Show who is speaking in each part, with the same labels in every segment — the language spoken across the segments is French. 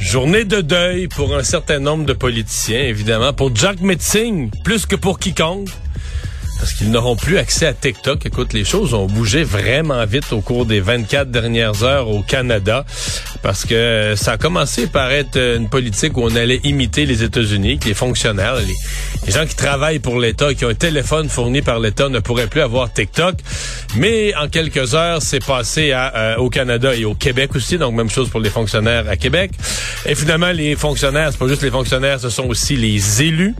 Speaker 1: Journée de deuil pour un certain nombre de politiciens, évidemment. Pour Jack Metzing, plus que pour quiconque parce qu'ils n'auront plus accès à TikTok. Écoute, les choses ont bougé vraiment vite au cours des 24 dernières heures au Canada parce que ça a commencé par être une politique où on allait imiter les États-Unis, que les fonctionnaires, les, gens qui travaillent pour l'État, qui ont un téléphone fourni par l'État ne pourraient plus avoir TikTok. Mais en quelques heures, c'est passé à, euh, au Canada et au Québec aussi, donc même chose pour les fonctionnaires à Québec. Et finalement, les fonctionnaires, c'est pas juste les fonctionnaires, ce sont aussi les élus.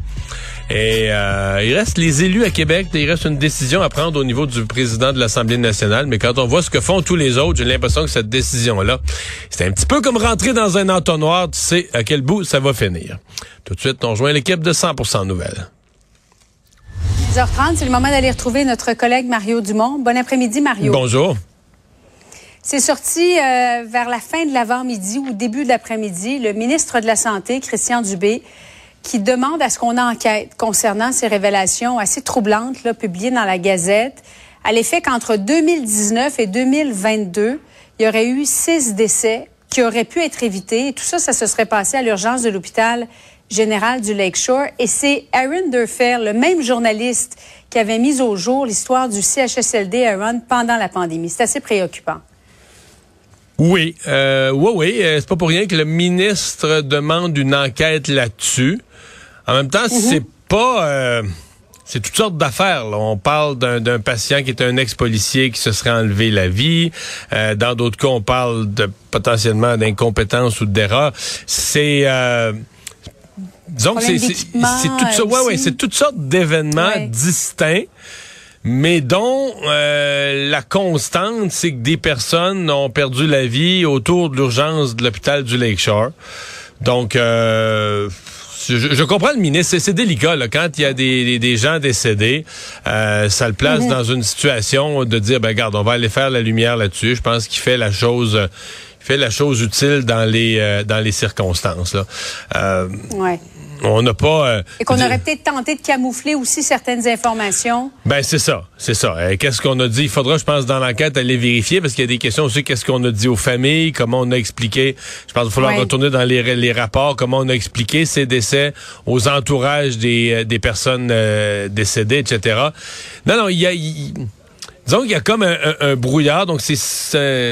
Speaker 1: Et euh, il reste les élus à Québec. Il reste une décision à prendre au niveau du président de l'Assemblée nationale. Mais quand on voit ce que font tous les autres, j'ai l'impression que cette décision-là, c'est un petit peu comme rentrer dans un entonnoir. Tu sais à quel bout ça va finir. Tout de suite, on rejoint l'équipe de 100% Nouvelles.
Speaker 2: 10h30, c'est le moment d'aller retrouver notre collègue Mario Dumont. Bon après-midi, Mario.
Speaker 1: Bonjour.
Speaker 2: C'est sorti euh, vers la fin de l'avant-midi ou début de l'après-midi. Le ministre de la Santé, Christian Dubé, qui demande à ce qu'on enquête concernant ces révélations assez troublantes publiées dans la Gazette, à l'effet qu'entre 2019 et 2022, il y aurait eu six décès qui auraient pu être évités. Tout ça, ça se serait passé à l'urgence de l'hôpital général du Lakeshore. Et c'est Aaron Durfer, le même journaliste qui avait mis au jour l'histoire du CHSLD Aaron pendant la pandémie. C'est assez préoccupant.
Speaker 1: Oui, euh, oui, oui. Euh, c'est pas pour rien que le ministre demande une enquête là-dessus. En même temps, mhm. c'est pas... Euh, c'est toutes sortes d'affaires. On parle d'un patient qui est un ex-policier qui se serait enlevé la vie. Euh, dans d'autres cas, on parle de potentiellement d'incompétence ou d'erreur. C'est euh, disons que c'est tout ça. Ouais, ouais, c'est toutes sortes d'événements distincts. Mais dont euh, la constante, c'est que des personnes ont perdu la vie autour de l'urgence de l'hôpital du Lakeshore. Donc, euh, je, comprends le ministre, c'est délicat là, quand il y a des, des, gens décédés, euh, ça le place mhm. dans une situation de dire ben regarde, on va aller faire la lumière là-dessus. Je pense qu'il fait la chose fait la chose utile dans les euh, dans les circonstances là.
Speaker 2: Euh, ouais.
Speaker 1: On n'a pas. Euh,
Speaker 2: Et qu'on aurait peut-être tenté de camoufler aussi certaines informations.
Speaker 1: Ben c'est ça, c'est ça. Euh, qu'est-ce qu'on a dit? Il faudra, je pense, dans l'enquête aller vérifier parce qu'il y a des questions aussi. Qu'est-ce qu'on a dit aux familles Comment on a expliqué Je pense qu'il va falloir retourner dans les, les, rapports. Comment on a expliqué ces décès aux entourages des, euh, des personnes décédées, etc. Non, non, il y a. Disons qu'il y a comme un, brouillard. Donc, c'est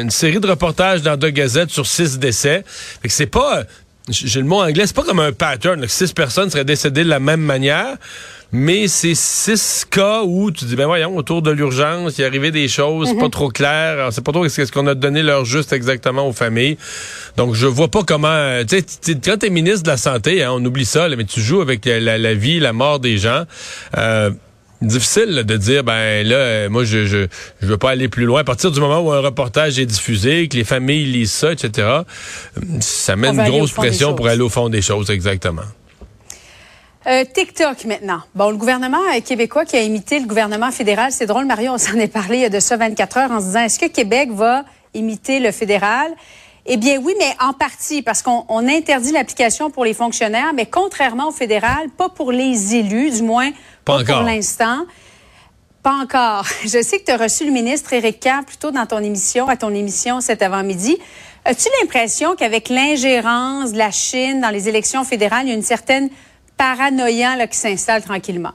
Speaker 1: une série de reportages dans deux gazettes sur six décès. Fait que c'est pas j'ai le mot anglais, c'est pas comme un pattern, que six personnes seraient décédées de la même manière, mais c'est six cas où tu dis, ben voyons, autour de l'urgence, il est arrivé des choses pas mhm. trop claires, c'est pas trop ce qu'on a donné leur juste exactement aux familles. Donc, je vois pas comment, tu sais, quand t'es ministre de la Santé, hein, on oublie ça, mais tu joues avec la, vie, la mort des gens. Euh, difficile de dire ben là euh, moi je, je je veux pas aller plus loin à partir du moment où un reportage est diffusé que les familles lisent ça etc ça met une grosse pression pour aller au fond des choses exactement
Speaker 2: euh, TikTok maintenant. Bon, le gouvernement québécois qui a imité le gouvernement fédéral, c'est drôle, Mario, on s'en est parlé il y a de ça 24 heures en se disant, est-ce que Québec va imiter le fédéral? Eh bien oui, mais en partie, parce qu'on interdit l'application pour les fonctionnaires, mais contrairement au fédéral, pas pour les élus, du moins pas, pour l'instant. Pas encore. Je sais que tu as reçu le ministre Éric Kerr plus tôt dans ton émission, à ton émission cet avant-midi. As-tu l'impression qu'avec l'ingérence de la Chine dans les élections fédérales, il y a une certaine paranoïa là, qui s'installe tranquillement?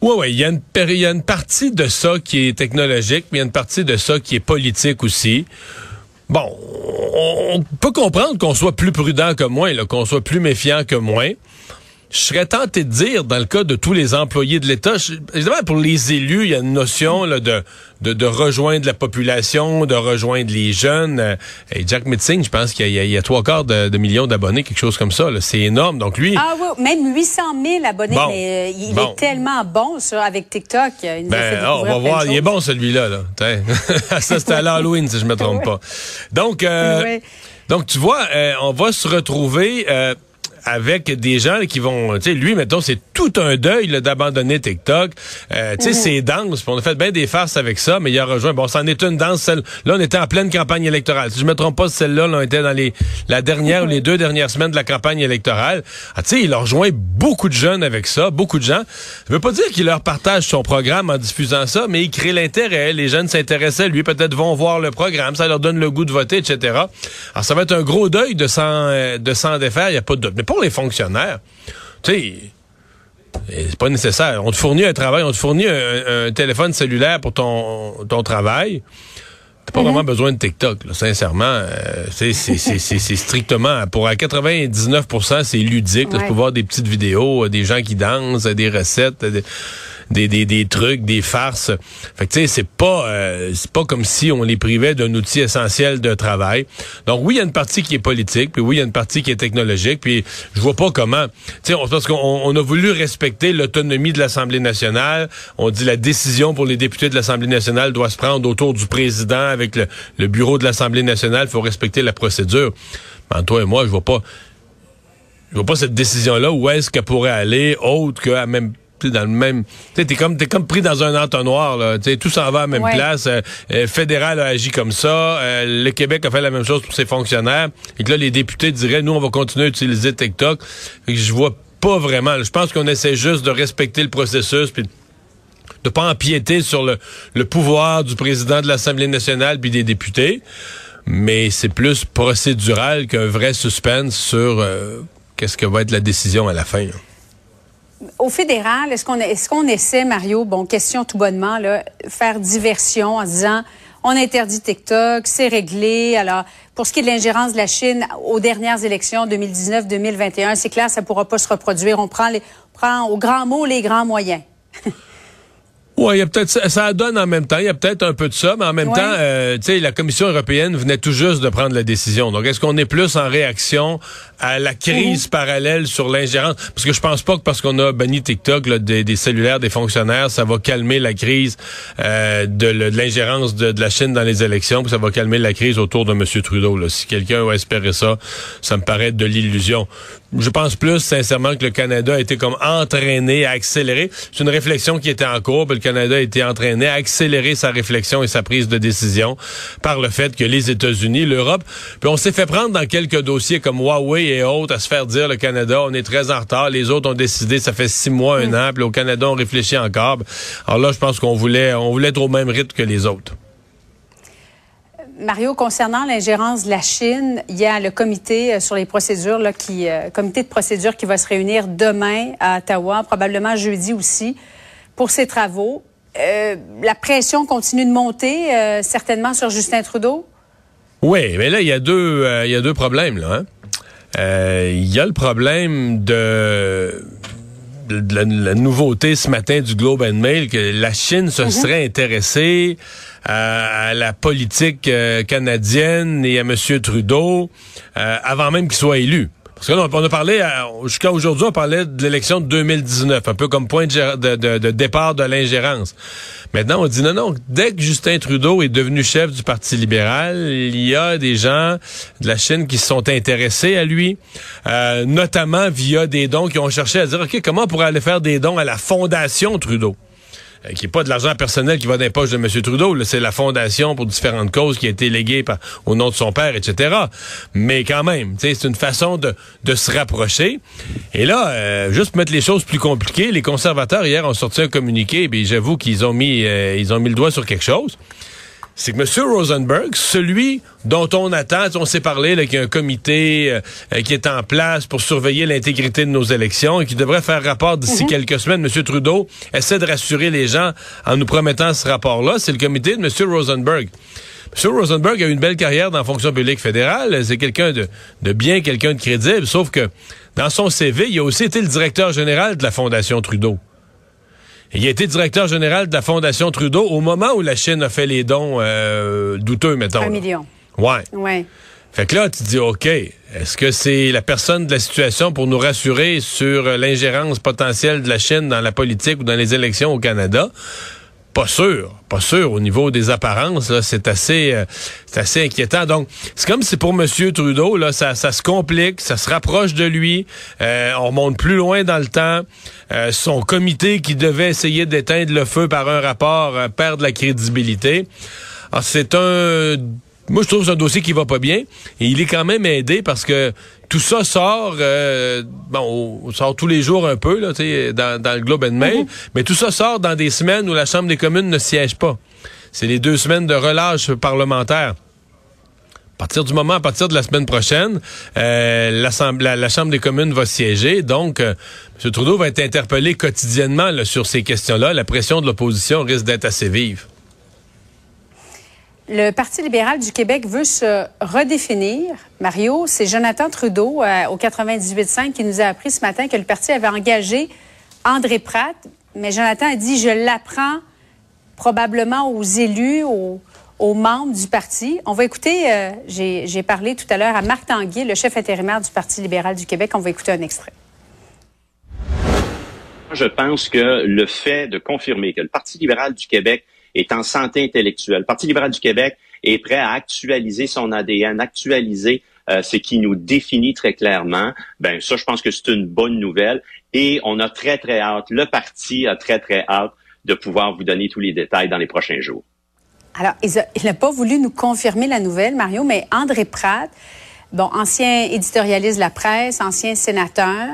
Speaker 1: Oui, oui, il y, a une, il y a une partie de ça qui est technologique, mais il y a une partie de ça qui est politique aussi. Bon, on, peut comprendre qu'on soit plus prudent que moi, qu'on soit plus méfiant que moi je serais tenté de dire, dans le cas de tous les employés de l'État, évidemment, pour les élus, il y a une notion là, de, de, rejoindre la population, de rejoindre les jeunes. Euh, et Jack Mitzing, je pense qu'il y, a trois quarts de, millions d'abonnés, quelque chose comme ça. C'est énorme. Donc lui...
Speaker 2: Ah oui, même 800 000 abonnés, mais euh, il est tellement bon ça, avec TikTok.
Speaker 1: Il ben, oh, on va voir, il est bon celui-là. Là. ça, c'était à l'Halloween, si je me trompe pas. Donc, euh, donc tu vois, on va se retrouver avec des gens qui vont, tu sais, lui, mettons, c'est tout un deuil d'abandonner TikTok. Euh, tu sais, c'est danse. On a fait bien des farces avec ça, mais il a rejoint. Bon, c'en est une danse. Celle, là, on était en pleine campagne électorale. Si je me trompe pas, celle-là, on était dans les la dernière ou les deux dernières semaines de la campagne électorale. Ah, tu sais, il a rejoint beaucoup de jeunes avec ça, beaucoup de gens. Ça veut pas dire qu'il leur partage son programme en diffusant ça, mais il crée l'intérêt. Les jeunes s'intéressaient, lui, peut-être vont voir le programme, ça leur donne le goût de voter, etc. Alors, ça va être un gros deuil de s'en euh, de s'en défaire. Il y a pas de doute les fonctionnaires, tu sais, c'est pas nécessaire. On te fournit un travail, on te fournit un, téléphone cellulaire pour ton, ton travail. T'as pas mhm. vraiment besoin de TikTok, sincèrement. Euh, c'est strictement, pour à 99% c'est ludique. Tu peux voir des petites vidéos, des gens qui dansent, des recettes des, des, des trucs, des farces. Fait que tu sais, c'est pas euh, c'est pas comme si on les privait d'un outil essentiel de travail. Donc oui, il y a une partie qui est politique, puis oui, il y a une partie qui est technologique, puis je vois pas comment. Tu sais, parce qu'on on a voulu respecter l'autonomie de l'Assemblée nationale. On dit la décision pour les députés de l'Assemblée nationale doit se prendre autour du président avec le, le bureau de l'Assemblée nationale. Il faut respecter la procédure. Ben, toi et moi, je vois pas je vois pas cette décision-là où est-ce qu'elle pourrait aller autre qu'à même dans le même. Tu t'es comme, comme pris dans un entonnoir, là. tout s'en va à la même place. Euh, euh, fédéral a agi comme ça. Euh, le Québec a fait la même chose pour ses fonctionnaires. Et que là, les députés diraient, nous, on va continuer à utiliser TikTok. je vois pas vraiment. Je pense qu'on essaie juste de respecter le processus puis de pas empiéter sur le, le pouvoir du président de l'Assemblée nationale puis des députés. Mais c'est plus procédural qu'un vrai suspense sur qu'est-ce que va être la décision à la fin
Speaker 2: au fédéral, est-ce qu'on est qu'on essaie, Mario, bon, question tout bonnement, là, faire diversion en disant on interdit TikTok, c'est réglé. Alors, pour ce qui est de l'ingérence de la Chine aux dernières élections 2019-2021, c'est clair, ça ne pourra pas se reproduire. On prend, les, on prend au grand mot les grands moyens.
Speaker 1: Oui, il y a peut-être ça, donne en même temps. Il y a peut-être un peu de ça, mais en même temps, euh, tu sais, la Commission européenne venait tout juste de prendre la décision. Donc, est-ce qu'on est plus en réaction à la crise parallèle sur l'ingérence Parce que je pense pas que parce qu'on a banni TikTok des, cellulaires des fonctionnaires, ça va calmer la crise euh, de, l'ingérence de, la Chine dans les élections, puis ça va calmer la crise autour de M. Trudeau. Là. Si quelqu'un a espéré ça, ça me paraît de l'illusion. Je pense plus sincèrement que le Canada a été comme entraîné à accélérer. C'est une réflexion qui était en cours. le Canada a été entraîné à accélérer sa réflexion et sa prise de décision par le fait que les États-Unis, l'Europe, puis on s'est fait prendre dans quelques dossiers comme Huawei et autres à se faire dire le Canada, on est très en retard. Les autres ont décidé, ça fait six mois, un an. Puis au Canada, on réfléchit encore. Alors là, je pense qu'on voulait, on voulait être au même rythme que les autres.
Speaker 2: Mario, concernant l'ingérence de la Chine, il y a le comité euh, sur les procédures, là, qui, euh, comité de procédure qui va se réunir demain à Ottawa, probablement jeudi aussi, pour ses travaux. Euh, la pression continue de monter, certainement, sur Justin Trudeau?
Speaker 1: Oui, mais là, il y a deux, il y a deux problèmes. Là, hein. Il y a le problème de la, nouveauté ce matin du Globe and Mail que la Chine se mhm. serait intéressée à, la politique euh, canadienne et à M. Trudeau euh, avant même qu'il soit élu. Parce que là, on a parlé, jusqu'à aujourd'hui, on parlait de l'élection de 2019, un peu comme point de, départ de l'ingérence. Maintenant, on dit non, non, dès que Justin Trudeau est devenu chef du Parti libéral, il y a des gens de la Chine qui se sont intéressés à lui, euh, notamment via des dons qui ont cherché à dire, OK, comment on pourrait aller faire des dons à la Fondation Trudeau? Euh, qui n'est pas de l'argent personnel qui va dans les poches de M. Trudeau. C'est la fondation pour différentes causes qui a été léguée au nom de son père, etc. Mais quand même, c'est une façon de, se rapprocher. Et là, euh, juste mettre les choses plus compliquées, les conservateurs hier ont sorti un communiqué, et j'avoue qu'ils ont mis euh, ils ont mis le doigt sur quelque chose c'est que M. Rosenberg, celui dont on attend, on s'est parlé qu'il y a un comité euh, qui est en place pour surveiller l'intégrité de nos élections et qui devrait faire rapport d'ici mhm. quelques semaines. M. Trudeau essaie de rassurer les gens en nous promettant ce rapport-là. C'est le comité de M. Rosenberg. M. Rosenberg a eu une belle carrière dans la fonction publique fédérale. C'est quelqu'un de, de bien, quelqu'un de crédible. Sauf que dans son CV, il a aussi été le directeur général de la Fondation Trudeau. Il a été directeur général de la Fondation Trudeau au moment où la Chine a fait les dons euh, douteux, mettons.
Speaker 2: Un million.
Speaker 1: Ouais.
Speaker 2: Ouais.
Speaker 1: Fait que là, tu dis, OK, est-ce que c'est la personne de la situation pour nous rassurer sur l'ingérence potentielle de la Chine dans la politique ou dans les élections au Canada? Pas sûr, pas sûr. Au niveau des apparences, c'est assez, euh, c'est assez inquiétant. Donc, c'est comme si pour M. Trudeau, là, ça, ça se complique, ça se rapproche de lui. Euh, on remonte plus loin dans le temps. Euh, son comité qui devait essayer d'éteindre le feu par un rapport perd de la crédibilité. C'est un moi, je trouve que c'est un dossier qui va pas bien. Et il est quand même aidé parce que tout ça sort, euh, bon, on sort tous les jours un peu là, dans, dans le Globe and Mail, mhm. mais tout ça sort dans des semaines où la Chambre des communes ne siège pas. C'est les deux semaines de relâche parlementaire. À partir du moment, à partir de la semaine prochaine, euh, la, la, Chambre des communes va siéger. Donc, euh, M. Trudeau va être interpellé quotidiennement sur ces questions-là. La pression de l'opposition risque d'être assez vive.
Speaker 2: Le Parti libéral du Québec veut se redéfinir. Mario, c'est Jonathan Trudeau euh, au 98.5 qui nous a appris ce matin que le parti avait engagé André Pratt. Mais Jonathan a dit, je l'apprends probablement aux élus, aux, membres du parti. On va écouter, euh, j'ai parlé tout à l'heure à Marc Tanguy, le chef intérimaire du Parti libéral du Québec. On va écouter un extrait.
Speaker 3: Je pense que le fait de confirmer que le Parti libéral du Québec est en santé intellectuelle. Le Parti libéral du Québec est prêt à actualiser son ADN, actualiser euh, ce qui nous définit très clairement. Ben ça, je pense que c'est une bonne nouvelle et on a très très hâte. Le parti a très très hâte de pouvoir vous donner tous les détails dans les prochains jours.
Speaker 2: Alors, il n'a pas voulu nous confirmer la nouvelle, Mario, mais André Pratt, bon, ancien éditorialiste de la presse, ancien sénateur,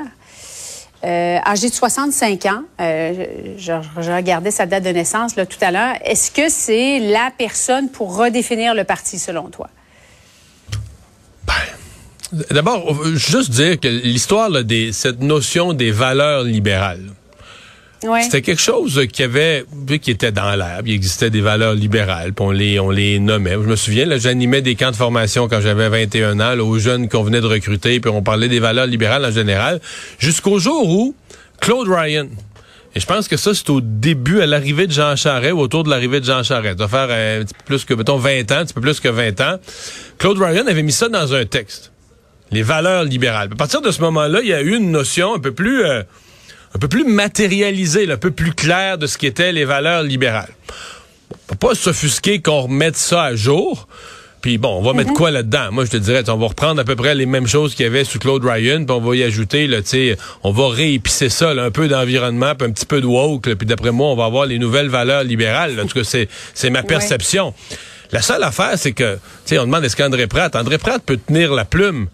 Speaker 2: euh, âgé de 65 ans, euh, je, regardais sa date de naissance là, tout à l'heure. Est-ce que c'est la personne pour redéfinir le parti, selon toi?
Speaker 1: Ben, d'abord, juste dire que l'histoire de cette notion des valeurs libérales, c'était quelque chose qui avait, qui était dans l'air. Il existait des valeurs libérales, puis on les, on les nommait. Je me souviens, là, j'animais des camps de formation quand j'avais 21 ans, aux jeunes qu'on venait de recruter, puis on parlait des valeurs libérales en général, jusqu'au jour où Claude Ryan, et je pense que ça, c'est au début, à l'arrivée de Jean Charest, ou autour de l'arrivée de Jean Charest. Ça va faire un petit peu plus que, mettons, 20 ans, un petit peu plus que 20 ans. Claude Ryan avait mis ça dans un texte. Les valeurs libérales. À partir de ce moment-là, il y a eu une notion un peu plus... Euh, un peu plus matérialisé, un peu plus clair de ce qu'étaient les valeurs libérales. On peut pas s'offusquer qu'on remette ça à jour. Puis bon, on va mettre mhm. quoi là-dedans? Moi, je te dirais, on va reprendre à peu près les mêmes choses qu'il y avait sous Claude Ryan, puis on va y ajouter, là, on va réépicer ça, un peu d'environnement, puis un petit peu de woke, puis d'après moi, on va avoir les nouvelles valeurs libérales. En tout cas, c'est, c'est ma perception. La seule affaire, c'est que, tu sais, on demande est-ce qu'André Pratt, André Pratt peut tenir la plume,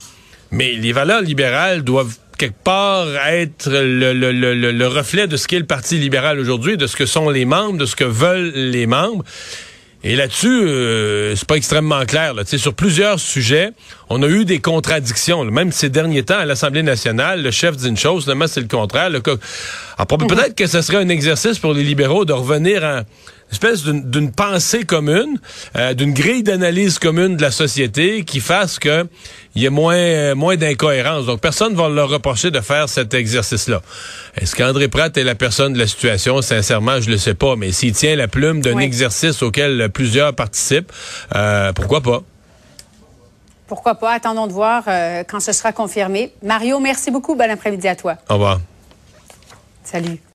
Speaker 1: mais les valeurs libérales doivent quelque part être le, le, le, le reflet de ce qu'est le Parti libéral aujourd'hui, de ce que sont les membres, de ce que veulent les membres. Et là-dessus, euh, c'est pas extrêmement clair. Là. Sur plusieurs sujets, on a eu des contradictions. Même ces derniers temps, à l'Assemblée nationale, le chef dit une chose, finalement, c'est le contraire. Le... Mhm. peut-être que ce serait un exercice pour les libéraux de revenir à espèce d'une pensée commune, euh, d'une grille d'analyse commune de la société qui fasse que il y ait moins, euh, moins d'incohérence. Donc, personne ne va leur reprocher de faire cet exercice-là. Est-ce qu'André Pratt est la personne de la situation? Sincèrement, je le sais pas. Mais s'il tient la plume d'un exercice auquel plusieurs participent, euh, pourquoi pas?
Speaker 2: Pourquoi pas? Attendons de voir quand ce sera confirmé. Mario, merci beaucoup. Bon après-midi à toi.
Speaker 1: Au revoir.
Speaker 2: Salut.